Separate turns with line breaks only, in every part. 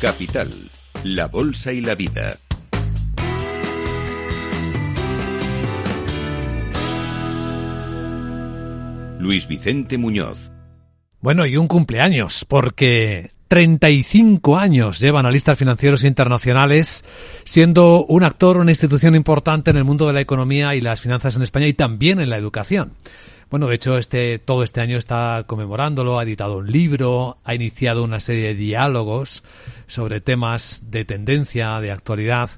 Capital, la Bolsa y la Vida. Luis Vicente Muñoz.
Bueno, y un cumpleaños, porque 35 años lleva analistas financieros internacionales, siendo un actor, una institución importante en el mundo de la economía y las finanzas en España y también en la educación. Bueno, de hecho, este, todo este año está conmemorándolo, ha editado un libro, ha iniciado una serie de diálogos sobre temas de tendencia, de actualidad,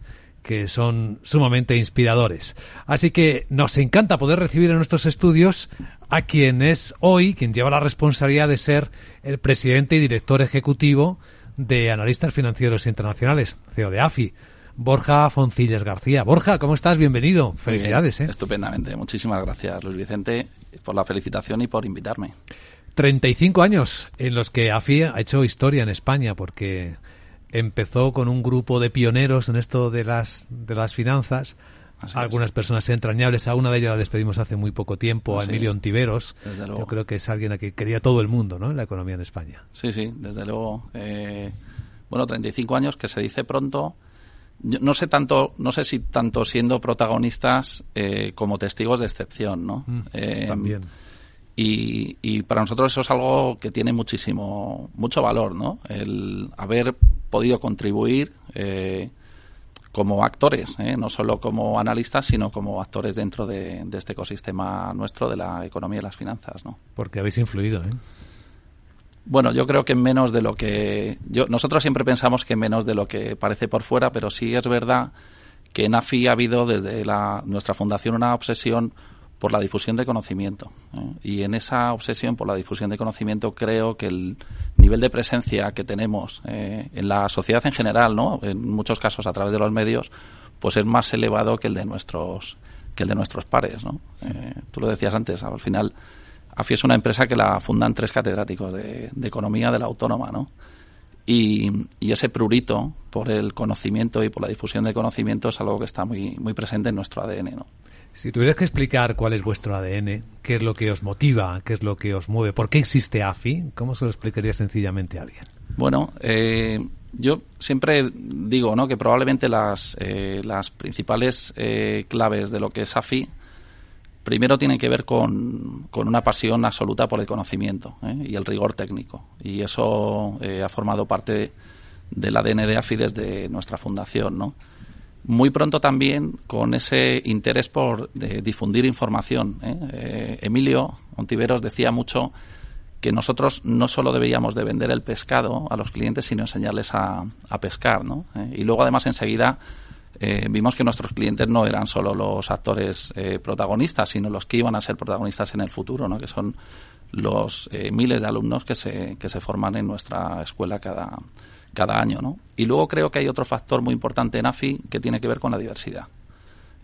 que son sumamente inspiradores. Así que nos encanta poder recibir en nuestros estudios a quien es hoy, quien lleva la responsabilidad de ser el presidente y director ejecutivo de Analistas Financieros Internacionales, CEO de AFI. Borja Foncillas García. Borja, ¿cómo estás? Bienvenido. Felicidades. ¿eh?
Estupendamente. Muchísimas gracias, Luis Vicente, por la felicitación y por invitarme.
35 años en los que AFI ha hecho historia en España porque empezó con un grupo de pioneros en esto de las, de las finanzas algunas personas entrañables. A una de ellas la despedimos hace muy poco tiempo, a Emilio Ontiveros. Yo creo que es alguien a que quería todo el mundo, ¿no? En la economía en España.
Sí, sí, desde luego. Eh, bueno, 35 años que se dice pronto. No sé tanto, no sé si tanto siendo protagonistas eh, como testigos de excepción, ¿no?
Mm, eh, también.
Y, y, para nosotros eso es algo que tiene muchísimo, mucho valor, ¿no? El haber podido contribuir eh, como actores, ¿eh? no solo como analistas, sino como actores dentro de, este ecosistema nuestro de la economía y las finanzas. ¿no?
Porque habéis influido. ¿eh?
Bueno, yo creo que menos de lo que. Yo, nosotros siempre pensamos que menos de lo que parece por fuera, pero sí es verdad que en AFI ha habido desde la, nuestra fundación una obsesión por la difusión de conocimiento. ¿eh? Y en esa obsesión por la difusión de conocimiento creo que el nivel de presencia que tenemos eh, en la sociedad en general, ¿no? en muchos casos a través de los medios, pues es más elevado que el de nuestros que el de nuestros pares. ¿no? Eh, tú lo decías antes, al final AFI es una empresa que la fundan tres catedráticos de, economía de la autónoma, ¿no? Y, y, ese prurito por el conocimiento y por la difusión de conocimiento es algo que está muy, muy presente en nuestro ADN, ¿no?
Si tuvieras que explicar cuál es vuestro ADN, qué es lo que os motiva, qué es lo que os mueve, por qué existe AFI, ¿cómo se lo explicaría sencillamente a alguien?
Bueno, eh, yo siempre digo ¿no? que probablemente las, eh, las principales eh, claves de lo que es AFI primero tienen que ver con, con una pasión absoluta por el conocimiento y el rigor técnico. Y eso ha formado parte del ADN de AFI desde nuestra fundación. ¿no? muy pronto también con ese interés por difundir información. ¿eh? Eh, Emilio Ontiveros decía mucho que nosotros no solo debíamos de vender el pescado a los clientes, sino enseñarles a, pescar. ¿no? Eh, y luego, además, enseguida vimos que nuestros clientes no eran solo los actores protagonistas, sino los que iban a ser protagonistas en el futuro, ¿no? que son los miles de alumnos que se, que se forman en nuestra escuela cada, cada año. ¿no? Y luego creo que hay otro factor muy importante en AFI que tiene que ver con la diversidad.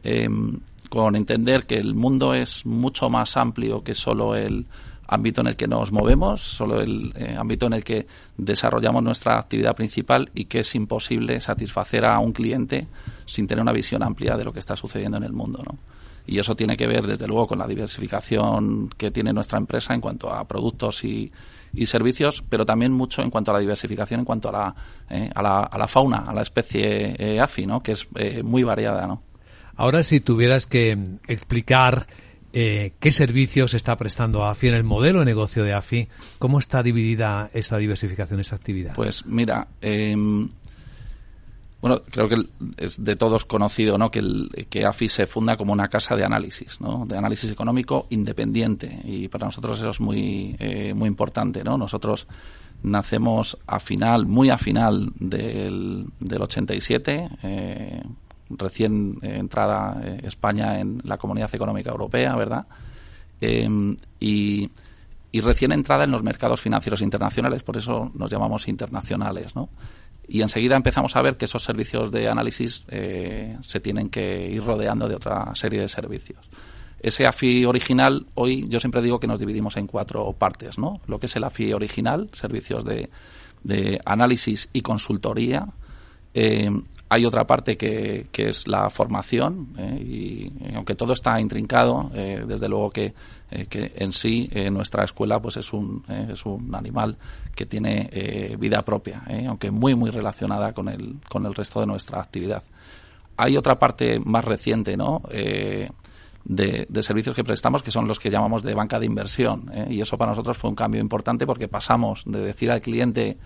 Em, con entender que el mundo es mucho más amplio que solo el ámbito en el que nos movemos, solo el eh, ámbito en el que desarrollamos nuestra actividad principal y que es imposible satisfacer a un cliente sin tener una visión amplia de lo que está sucediendo en el mundo. ¿no? Y eso tiene que ver, desde luego, con la diversificación que tiene nuestra empresa en cuanto a productos y, servicios, pero también mucho en cuanto a la diversificación, en cuanto a la, eh, a la, a la, fauna, a la especie eh, AFI, ¿no? que es eh, muy variada. ¿no?
Ahora, si tuvieras que explicar qué servicios está prestando AFI en el modelo de negocio de AFI, ¿cómo está dividida esa diversificación, esa actividad?
Pues mira, em, bueno, creo que es de todos conocido ¿no? que, el, AFI se funda como una casa de análisis, ¿no? de análisis económico independiente y para nosotros eso es muy, eh, muy importante. ¿no? Nosotros nacemos a final, muy a final del, del 87, eh, recién entrada eh, España en la Comunidad Económica Europea, ¿verdad? Em, y, recién entrada en los mercados financieros internacionales, por eso nos llamamos internacionales, ¿no? y enseguida empezamos a ver que esos servicios de análisis eh, se tienen que ir rodeando de otra serie de servicios. Ese AFI original, hoy yo siempre digo que nos dividimos en cuatro partes, ¿no? Lo que es el AFI original, servicios de, de análisis y consultoría. Eh, Hay otra parte que, que es la formación ¿eh? y, aunque todo está intrincado, eh, desde luego que, eh, que en sí nuestra escuela pues es un, es un animal que tiene vida propia, aunque muy muy relacionada con el, con el resto de nuestra actividad. Hay otra parte más reciente, ¿no? De, de, servicios que prestamos que son los que llamamos de banca de inversión. Y eso para nosotros fue un cambio importante porque pasamos de decir al cliente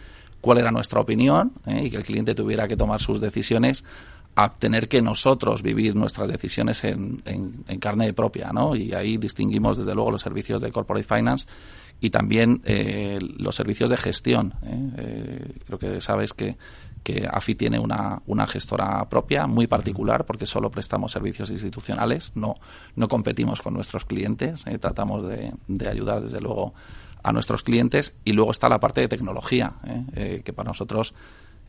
cuál era nuestra opinión ¿eh? y que el cliente tuviera que tomar sus decisiones a tener que nosotros vivir nuestras decisiones en, en, carne propia, ¿no? Y ahí distinguimos desde luego los servicios de corporate finance y también eh, los servicios de gestión. ¿eh? creo que sabes que, que AFI tiene una, una gestora propia muy particular porque solo prestamos servicios institucionales, no, no competimos con nuestros clientes, tratamos de, de ayudar desde luego a nuestros clientes y luego está la parte de tecnología, ¿eh? Eh, que para nosotros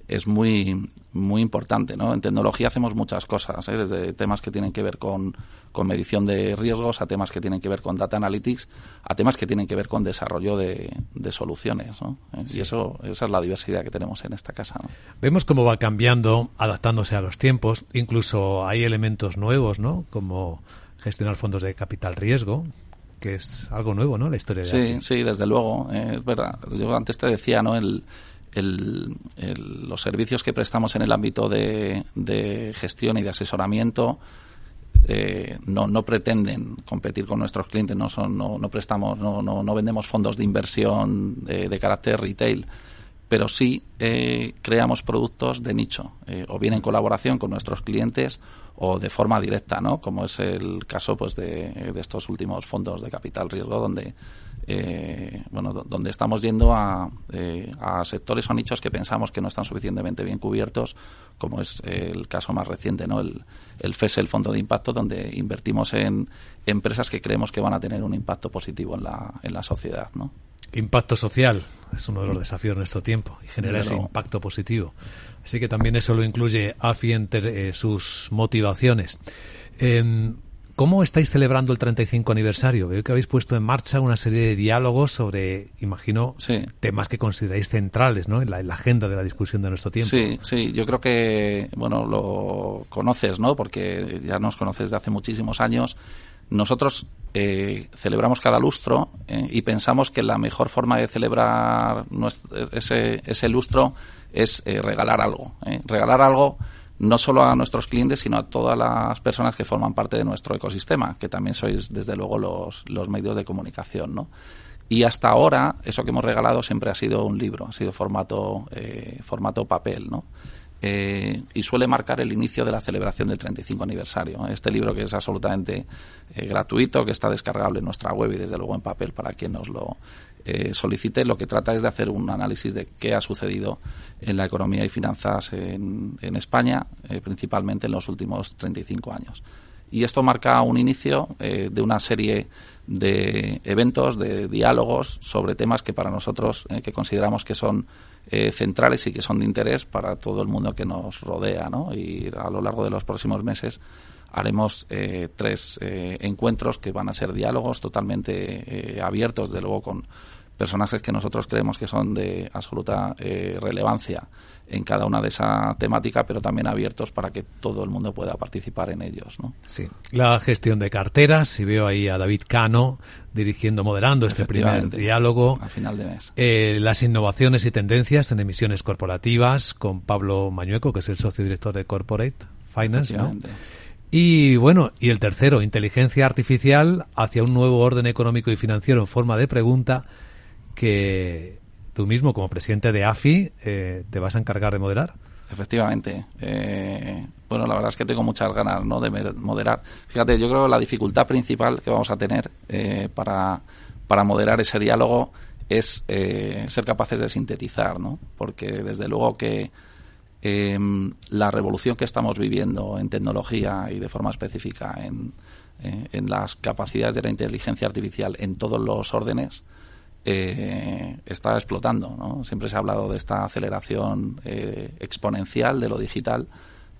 es muy muy importante. ¿no? En tecnología hacemos muchas cosas, ¿eh? desde temas que tienen que ver con, con, medición de riesgos, a temas que tienen que ver con data analytics, a temas que tienen que ver con desarrollo de, de soluciones. ¿no? Y eso esa es la diversidad que tenemos en esta casa.
Vemos cómo va cambiando, adaptándose a los tiempos. Incluso hay elementos nuevos, ¿no? como gestionar fondos de capital riesgo, que es algo nuevo, ¿no? La historia de
Sí, sí, desde luego. Eh, es verdad. Yo antes te decía, ¿no? El, los servicios que prestamos en el ámbito de, gestión y de asesoramiento eh, no, no, pretenden competir con nuestros clientes, no, son, no, no prestamos, no, no, no, vendemos fondos de inversión de, de carácter retail, pero sí eh, creamos productos de nicho, o bien en colaboración con nuestros clientes o de forma directa, ¿no? Como es el caso, pues, de, de estos últimos fondos de capital riesgo, donde eh, bueno, donde estamos yendo a, eh, a, sectores o nichos que pensamos que no están suficientemente bien cubiertos, como es el caso más reciente, ¿no? El, el FES, el Fondo de Impacto, donde invertimos en empresas que creemos que van a tener un impacto positivo en la, en la sociedad, ¿no?
Impacto social es uno de los desafíos de nuestro tiempo y genera ese impacto positivo. Así que también eso lo incluye AFI entre eh, sus motivaciones. Em, ¿Cómo estáis celebrando el 35 aniversario? Veo que habéis puesto en marcha una serie de diálogos sobre, imagino, temas que consideráis centrales ¿no? en, la, agenda de la discusión de nuestro tiempo.
Sí, sí, yo creo que, bueno, lo conoces, ¿no? Porque ya nos conoces de hace muchísimos años. Nosotros eh, celebramos cada lustro eh, y pensamos que la mejor forma de celebrar ese, ese lustro es eh, regalar algo. Regalar algo no solo a nuestros clientes, sino a todas las personas que forman parte de nuestro ecosistema, que también sois, desde luego, los, los medios de comunicación, ¿no? Y hasta ahora, eso que hemos regalado siempre ha sido un libro, ha sido formato, eh, formato papel, ¿no? Eh, y suele marcar el inicio de la celebración del 35 aniversario. Este libro que es absolutamente eh, gratuito, que está descargable en nuestra web y desde luego en papel para quien nos lo eh, solicite, lo que trata es de hacer un análisis de qué ha sucedido en la economía y finanzas en, en España, principalmente en los últimos 35 años. Y esto marca un inicio de una serie de eventos, de diálogos sobre temas que para nosotros, que consideramos que son eh, centrales y que son de interés para todo el mundo que nos rodea, ¿no? Y a lo largo de los próximos meses haremos eh, tres eh, encuentros que van a ser diálogos totalmente abiertos, de luego con personajes que nosotros creemos que son de absoluta relevancia en cada una de esa temática, pero también abiertos para que todo el mundo pueda participar en ellos. ¿no?
Sí, la gestión de carteras, si veo ahí a David Cano dirigiendo, moderando este primer diálogo.
A final de mes.
Eh, las innovaciones y tendencias en emisiones corporativas con Pablo Mañueco, que es el socio director de Corporate Finance. ¿no? Y bueno, y el tercero, inteligencia artificial hacia un nuevo orden económico y financiero en forma de pregunta que tú mismo como presidente de AFI eh, te vas a encargar de moderar.
Efectivamente. Eh, bueno, la verdad es que tengo muchas ganas ¿no? de moderar. Fíjate, yo creo que la dificultad principal que vamos a tener eh, para, para moderar ese diálogo es ser capaces de sintetizar, ¿no? Porque desde luego que em, la revolución que estamos viviendo en tecnología y de forma específica en, en las capacidades de la inteligencia artificial en todos los órdenes eh, está explotando. ¿no? Siempre se ha hablado de esta aceleración eh, exponencial de lo digital.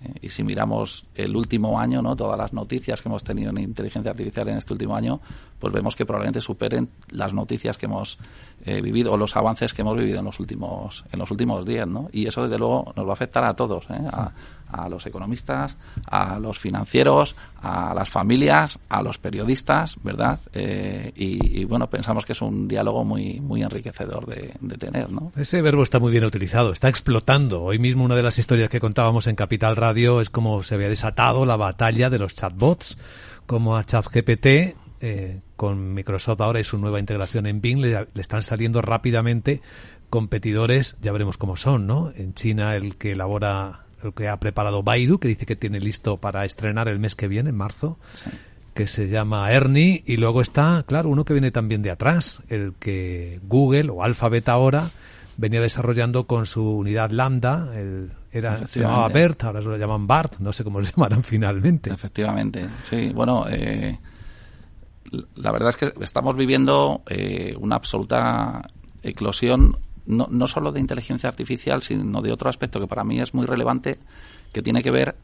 Eh, y si miramos el último año, ¿no? todas las noticias que hemos tenido en inteligencia artificial en este último año, pues vemos que probablemente superen las noticias que hemos eh, vivido o los avances que hemos vivido en los últimos en los últimos días, ¿no? Y eso desde luego nos va a afectar a todos, ¿eh? a, a los economistas, a los financieros, a las familias, a los periodistas, ¿verdad? Eh, y, bueno, pensamos que es un diálogo muy, muy enriquecedor de, tener, ¿no?
Ese verbo está muy bien utilizado, está explotando. Hoy mismo una de las historias que contábamos en Capital Radio es cómo se había desatado la batalla de los chatbots, como a ChatGPT eh, con Microsoft ahora y su nueva integración en Bing le, le, están saliendo rápidamente competidores, ya veremos cómo son, ¿no? En China el que elabora que ha preparado Baidu, que dice que tiene listo para estrenar el mes que viene, en marzo, que se llama Ernie, y luego está, claro, uno que viene también de atrás, el que Google o Alphabet ahora venía desarrollando con su unidad Lambda, el, era, se llamaba BERT, ahora se lo llaman BART, no sé cómo lo llamarán finalmente.
Efectivamente, sí, bueno, eh, la verdad es que estamos viviendo eh, una absoluta eclosión no, no solo de inteligencia artificial, sino de otro aspecto que para mí es muy relevante, que tiene que ver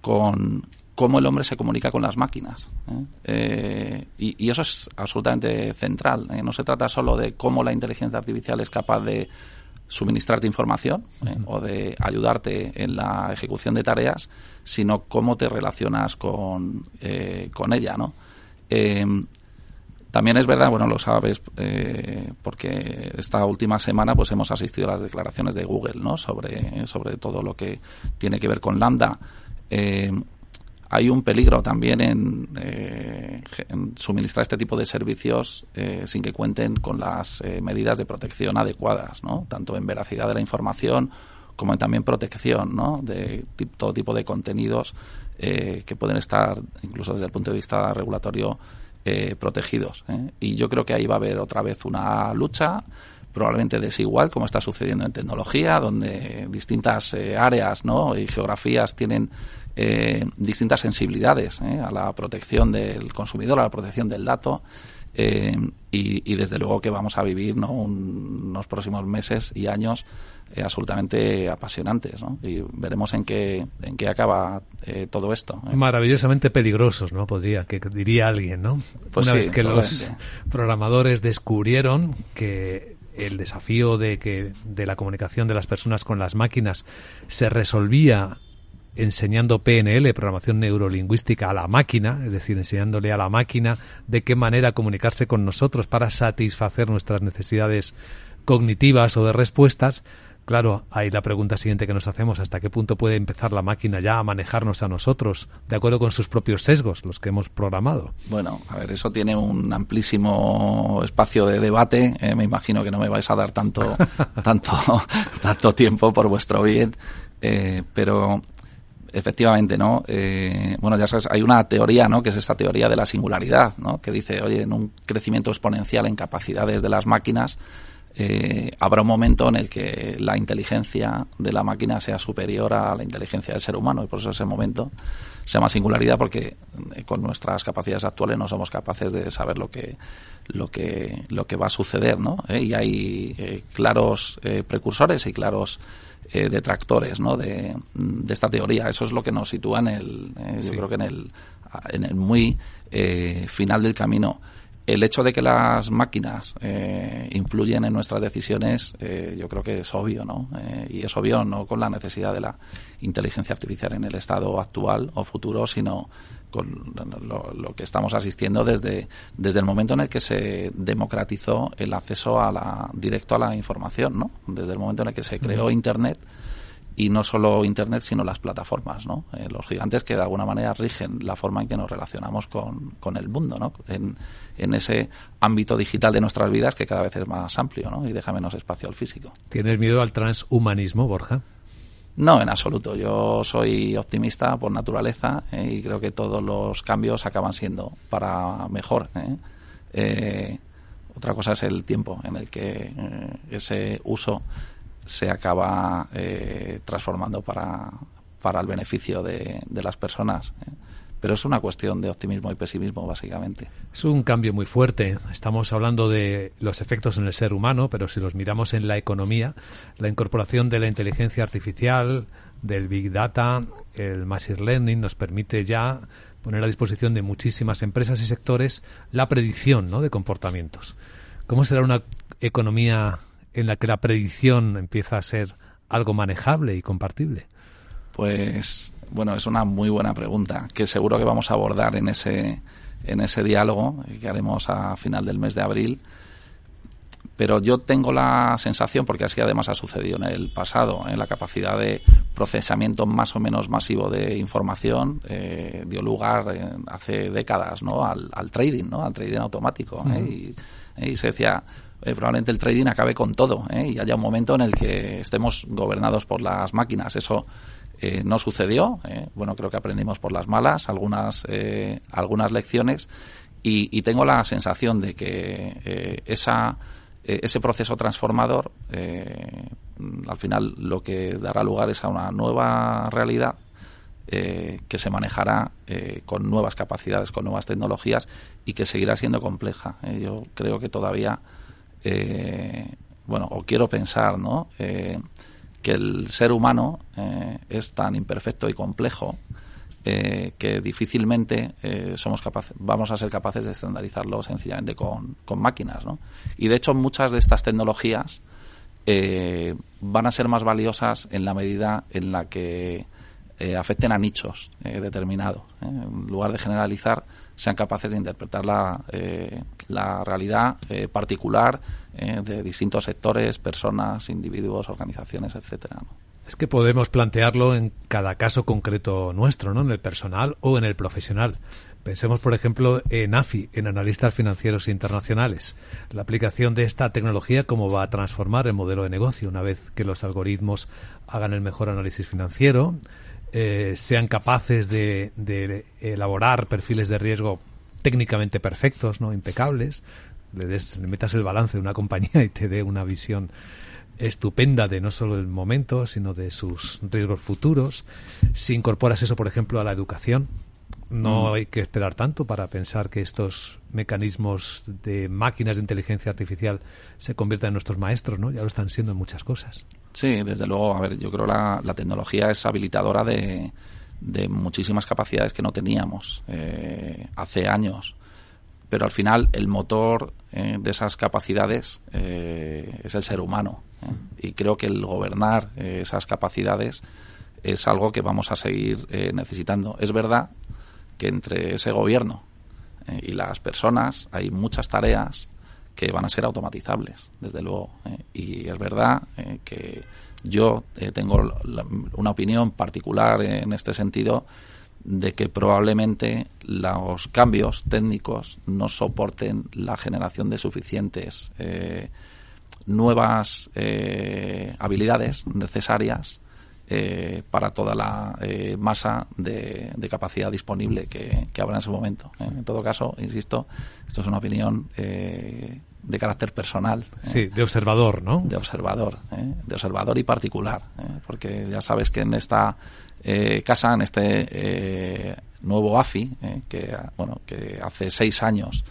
con cómo el hombre se comunica con las máquinas. ¿eh? Eh, y, eso es absolutamente central. ¿eh? No se trata solo de cómo la inteligencia artificial es capaz de suministrarte información o de ayudarte en la ejecución de tareas, sino cómo te relacionas con, con ella. ¿no? También es verdad, bueno, lo sabes, eh, porque esta última semana pues hemos asistido a las declaraciones de Google, ¿no? Sobre, sobre todo lo que tiene que ver con Lambda. Eh, hay un peligro también en, eh, suministrar este tipo de servicios sin que cuenten con las medidas de protección adecuadas, ¿no? Tanto en veracidad de la información como en también protección, ¿no? De todo tipo de contenidos que pueden estar, incluso desde el punto de vista regulatorio, eh, protegidos. ¿eh? Y yo creo que ahí va a haber otra vez una lucha probablemente desigual, como está sucediendo en tecnología, donde distintas eh, áreas ¿no? y geografías tienen distintas sensibilidades a la protección del consumidor, a la protección del dato. Y, desde luego que vamos a vivir ¿no? unos próximos meses y años eh, absolutamente apasionantes, ¿no? Y veremos en qué, en qué acaba eh, todo esto.
¿eh? Maravillosamente peligrosos, ¿no? Podría, que diría alguien, ¿no?
Pues
Una vez que los programadores descubrieron que el desafío de que de la comunicación de las personas con las máquinas se resolvía enseñando PNL, programación neurolingüística, a la máquina, es decir, enseñándole a la máquina de qué manera comunicarse con nosotros para satisfacer nuestras necesidades cognitivas o de respuestas, Claro, hay la pregunta siguiente que nos hacemos, ¿hasta qué punto puede empezar la máquina ya a manejarnos a nosotros, de acuerdo con sus propios sesgos, los que hemos programado?
Bueno, a ver, eso tiene un amplísimo espacio de debate, eh, me imagino que no me vais a dar tanto, tanto, tanto tiempo por vuestro bien, eh, pero efectivamente, ¿no? Eh, bueno, ya sabes, hay una teoría, ¿no? Que es esta teoría de la singularidad, ¿no? Que dice, oye, en un crecimiento exponencial en capacidades de las máquinas, eh, habrá un momento en el que la inteligencia de la máquina sea superior a la inteligencia del ser humano y por eso ese momento se llama singularidad porque eh, con nuestras capacidades actuales no somos capaces de saber lo que lo que lo que va a suceder no eh, y hay claros precursores y claros detractores ¿no? De, de, esta teoría. Eso es lo que nos sitúa en el yo creo que en el en el muy final del camino el hecho de que las máquinas eh, influyen en nuestras decisiones, eh, yo creo que es obvio, ¿no? Eh, y es obvio no con la necesidad de la inteligencia artificial en el estado actual o futuro, sino con lo, que estamos asistiendo desde, desde el momento en el que se democratizó el acceso a la, directo a la información, ¿no? Desde el momento en el que se creó Internet y no solo Internet, sino las plataformas, ¿no? Eh, los gigantes que de alguna manera rigen la forma en que nos relacionamos con, con el mundo, ¿no? En, en, ese ámbito digital de nuestras vidas que cada vez es más amplio, ¿no? Y deja menos espacio al físico.
¿Tienes miedo al transhumanismo, Borja?
No, en absoluto. Yo soy optimista por naturaleza eh, y creo que todos los cambios acaban siendo para mejor. ¿eh? otra cosa es el tiempo en el que ese uso se acaba eh, transformando para, para el beneficio de, de las personas. ¿eh? Pero es una cuestión de optimismo y pesimismo, básicamente.
Es un cambio muy fuerte. Estamos hablando de los efectos en el ser humano, pero si los miramos en la economía, la incorporación de la inteligencia artificial, del Big Data, el Machine Learning nos permite ya poner a disposición de muchísimas empresas y sectores la predicción ¿no? de comportamientos. ¿Cómo será una economía en la que la predicción empieza a ser algo manejable y compartible?
Pues bueno, es una muy buena pregunta que seguro que vamos a abordar en ese en ese diálogo que haremos a final del mes de abril. Pero yo tengo la sensación, porque así además ha sucedido en el pasado, en la capacidad de procesamiento más o menos masivo de información eh, dio lugar eh, hace décadas ¿no? al, trading, ¿no? al trading automático. ¿eh? y, y, se decía, probablemente el trading acabe con todo y haya un momento en el que estemos gobernados por las máquinas. Eso eh, no sucedió. Eh, bueno, creo que aprendimos por las malas algunas, eh, algunas lecciones y, tengo la sensación de que esa, ese proceso transformador al final lo que dará lugar es a una nueva realidad que se manejará con nuevas capacidades, con nuevas tecnologías y que seguirá siendo compleja. yo creo que todavía, bueno, o quiero pensar, ¿no? que el ser humano eh, es tan imperfecto y complejo eh, que difícilmente eh, somos capaces, vamos a ser capaces de estandarizarlo sencillamente con, máquinas. ¿no? Y de hecho muchas de estas tecnologías van a ser más valiosas en la medida en la que afecten a nichos determinados. En lugar de generalizar, sean capaces de interpretar la, eh, la realidad eh, particular eh, de distintos sectores, personas, individuos, organizaciones, etcétera.
Es que podemos plantearlo en cada caso concreto nuestro, ¿no? En el personal o en el profesional. Pensemos, por ejemplo, en AFI, en analistas financieros internacionales. La aplicación de esta tecnología, cómo va a transformar el modelo de negocio una vez que los algoritmos hagan el mejor análisis financiero, eh, sean capaces de, elaborar perfiles de riesgo técnicamente perfectos, no impecables, le, des, le metas el balance de una compañía y te dé una visión estupenda de no solo el momento, sino de sus riesgos futuros. Si incorporas eso, por ejemplo, a la educación, no mm. hay que esperar tanto para pensar que estos mecanismos de máquinas de inteligencia artificial se conviertan en nuestros maestros, ¿no? Ya lo están siendo en muchas cosas.
Sí, desde luego. A ver, yo creo la, la tecnología es habilitadora de, de muchísimas capacidades que no teníamos eh, hace años. Pero al final el motor eh, de esas capacidades eh, es el ser humano. Y creo que el gobernar esas capacidades es algo que vamos a seguir necesitando. Es verdad que entre ese gobierno y las personas hay muchas tareas que van a ser automatizables, desde luego. ¿eh? y es verdad eh, que yo eh, tengo una opinión particular en este sentido de que probablemente los cambios técnicos no soporten la generación de suficientes nuevas habilidades necesarias eh, para toda la eh, masa de, capacidad disponible que, habrá en ese momento. ¿eh? En todo caso, insisto, esto es una opinión de carácter personal.
Sí, de observador, ¿no?
De observador, de observador y particular, porque ya sabes que en esta casa, en este nuevo AFI, que bueno, que hace seis años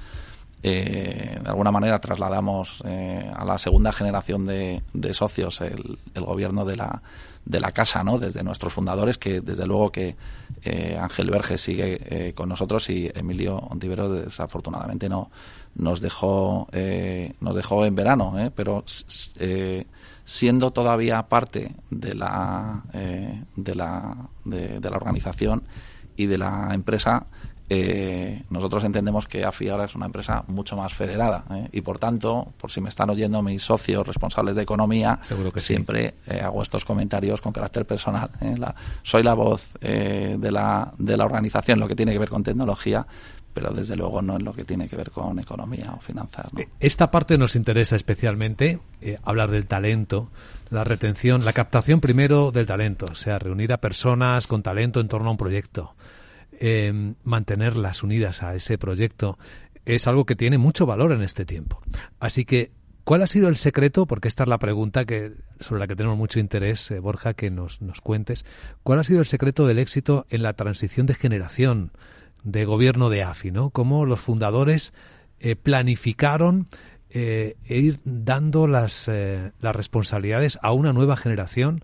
de alguna manera trasladamos a la segunda generación de, socios el, gobierno de la de la casa, ¿no? Desde nuestros fundadores, que desde luego que eh, Ángel Verge sigue eh, con nosotros y Emilio Ontivero desafortunadamente no nos dejó eh, nos dejó en verano, pero siendo todavía parte de la de la de la organización y de la empresa eh, nosotros entendemos que AFI ahora es una empresa mucho más federada ¿eh? y por tanto, por si me están oyendo mis socios responsables de economía,
Seguro que
siempre eh, hago estos comentarios con carácter personal. soy la voz de, la, de la organización, lo que tiene que ver con tecnología, pero desde luego no es lo que tiene que ver con economía o finanzas.
Esta parte nos interesa especialmente, hablar del talento, la retención, la captación primero del talento, o sea, reunir a personas con talento en torno a un proyecto eh, mantenerlas unidas a ese proyecto es algo que tiene mucho valor en este tiempo. Así que, ¿cuál ha sido el secreto? Porque esta es la pregunta que, sobre la que tenemos mucho interés, eh, Borja, que nos, nos cuentes. ¿Cuál ha sido el secreto del éxito en la transición de generación de gobierno de AFI? ¿no? ¿Cómo los fundadores eh, planificaron e ir dando las, las responsabilidades a una nueva generación?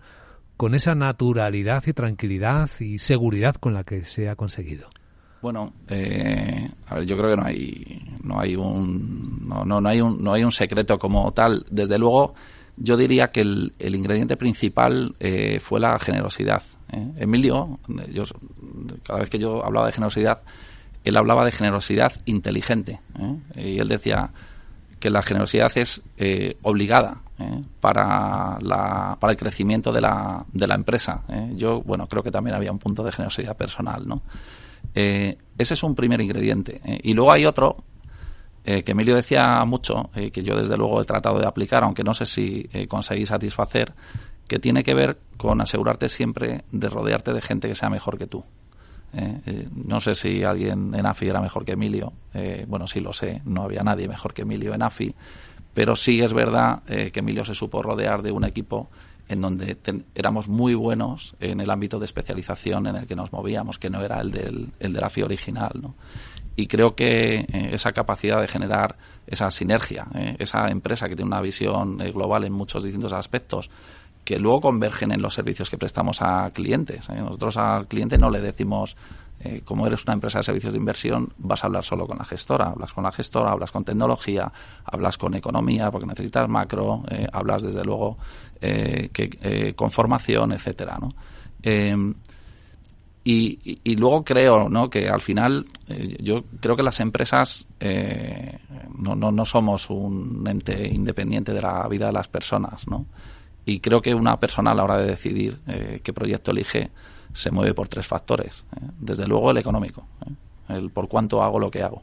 Con esa naturalidad y tranquilidad y seguridad con la que se ha conseguido?
Bueno, eh, a ver, yo creo que no hay, no hay un, no, no, no, hay un, no hay un secreto como tal. Desde luego, yo diría que el, el ingrediente principal eh, fue la generosidad. ¿eh? Emilio, yo, cada vez que yo hablaba de generosidad, él hablaba de generosidad inteligente. ¿eh? Y él decía que la generosidad es eh, obligada ¿eh? para, la, para el crecimiento de la, de la empresa. ¿eh? Yo, bueno, creo que también había un punto de generosidad personal, ¿no? Eh, ese es un primer ingrediente. Y luego hay otro que Emilio decía mucho, que yo desde luego he tratado de aplicar, aunque no sé si conseguí satisfacer, que tiene que ver con asegurarte siempre de rodearte de gente que sea mejor que tú. Eh, eh, no sé si alguien en AFI era mejor que Emilio. Eh, bueno, sí lo sé, no había nadie mejor que Emilio en AFI. Pero sí es verdad eh, que Emilio se supo rodear de un equipo en donde éramos muy buenos en el ámbito de especialización en el que nos movíamos, que no era el del, el del AFI original. ¿no? Y creo que eh, esa capacidad de generar esa sinergia, esa empresa que tiene una visión global en muchos distintos aspectos, que luego convergen en los servicios que prestamos a clientes. ¿eh? Nosotros al cliente no le decimos, eh, como eres una empresa de servicios de inversión, vas a hablar solo con la gestora. Hablas con la gestora, hablas con tecnología, hablas con economía, porque necesitas macro, eh, hablas desde luego que, con formación, etcétera, ¿no? Y, luego creo ¿no? que al final yo creo que las empresas no, no, no somos un ente independiente de la vida de las personas ¿no? Y creo que una persona a la hora de decidir eh, qué proyecto elige se mueve por tres factores ¿eh? desde luego el económico ¿eh? el por cuánto hago lo que hago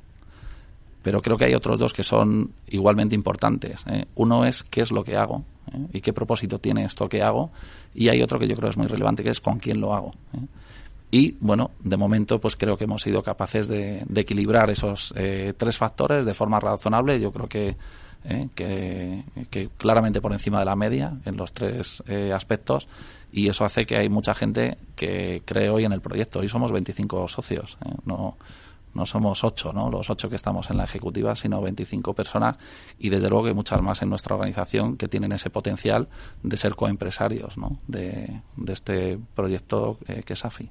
pero creo que hay otros dos que son igualmente importantes. Uno es qué es lo que hago y qué propósito tiene esto que hago, y hay otro que yo creo es muy relevante, que es con quién lo hago. Y bueno, de momento, pues creo que hemos sido capaces de, de equilibrar esos eh, tres factores de forma razonable. Yo creo que, eh, que, claramente por encima de la media en los tres eh, aspectos, y eso hace que hay mucha gente que cree hoy en el proyecto. Hoy somos 25 socios, ¿eh? no no somos ocho, ¿no? Los ocho que estamos en la ejecutiva, sino 25 personas y desde luego que muchas más en nuestra organización que tienen ese potencial de ser coempresarios, ¿no? De, de este proyecto eh, que es AFI.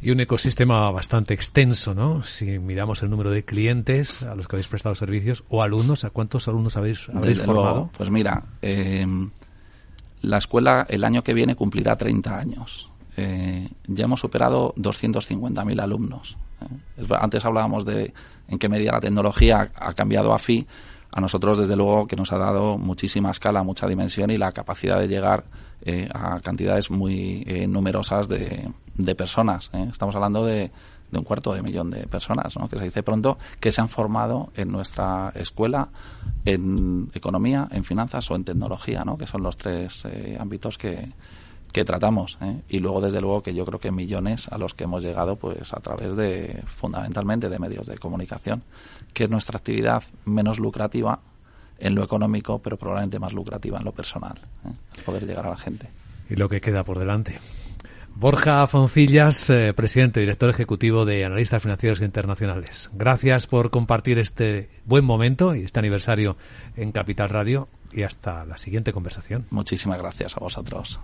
Y un ecosistema bastante extenso, ¿no? Si miramos el número de clientes a los que habéis prestado servicios o alumnos, ¿a cuántos alumnos habéis, habéis
Desde
formado?
luego, pues mira, eh, la escuela el año que viene cumplirá 30 años. Eh, ya hemos superado 250.000 alumnos. ¿eh? Antes hablábamos de en qué medida la tecnología ha cambiado a FI. A nosotros, desde luego, que nos ha dado muchísima escala, mucha dimensión y la capacidad de llegar eh, a cantidades muy eh, numerosas de, de personas. ¿eh? Estamos hablando de, de un cuarto de millón de personas, que se dice pronto, que se han formado en nuestra escuela en economía, en finanzas o en tecnología, ¿no? que son los tres eh, ámbitos que, que tratamos. ¿eh? Y luego, desde luego, que yo creo que millones a los que hemos llegado pues a través de, fundamentalmente, de medios de comunicación, que es nuestra actividad menos lucrativa en lo económico, pero probablemente más lucrativa en lo personal, ¿eh? poder llegar a la gente.
Y lo que queda por delante. Borja Foncillas, eh, presidente, director ejecutivo de Analistas Financieros Internacionales. Gracias por compartir este buen momento y este aniversario en Capital Radio y hasta la siguiente conversación.
Muchísimas gracias a vosotros.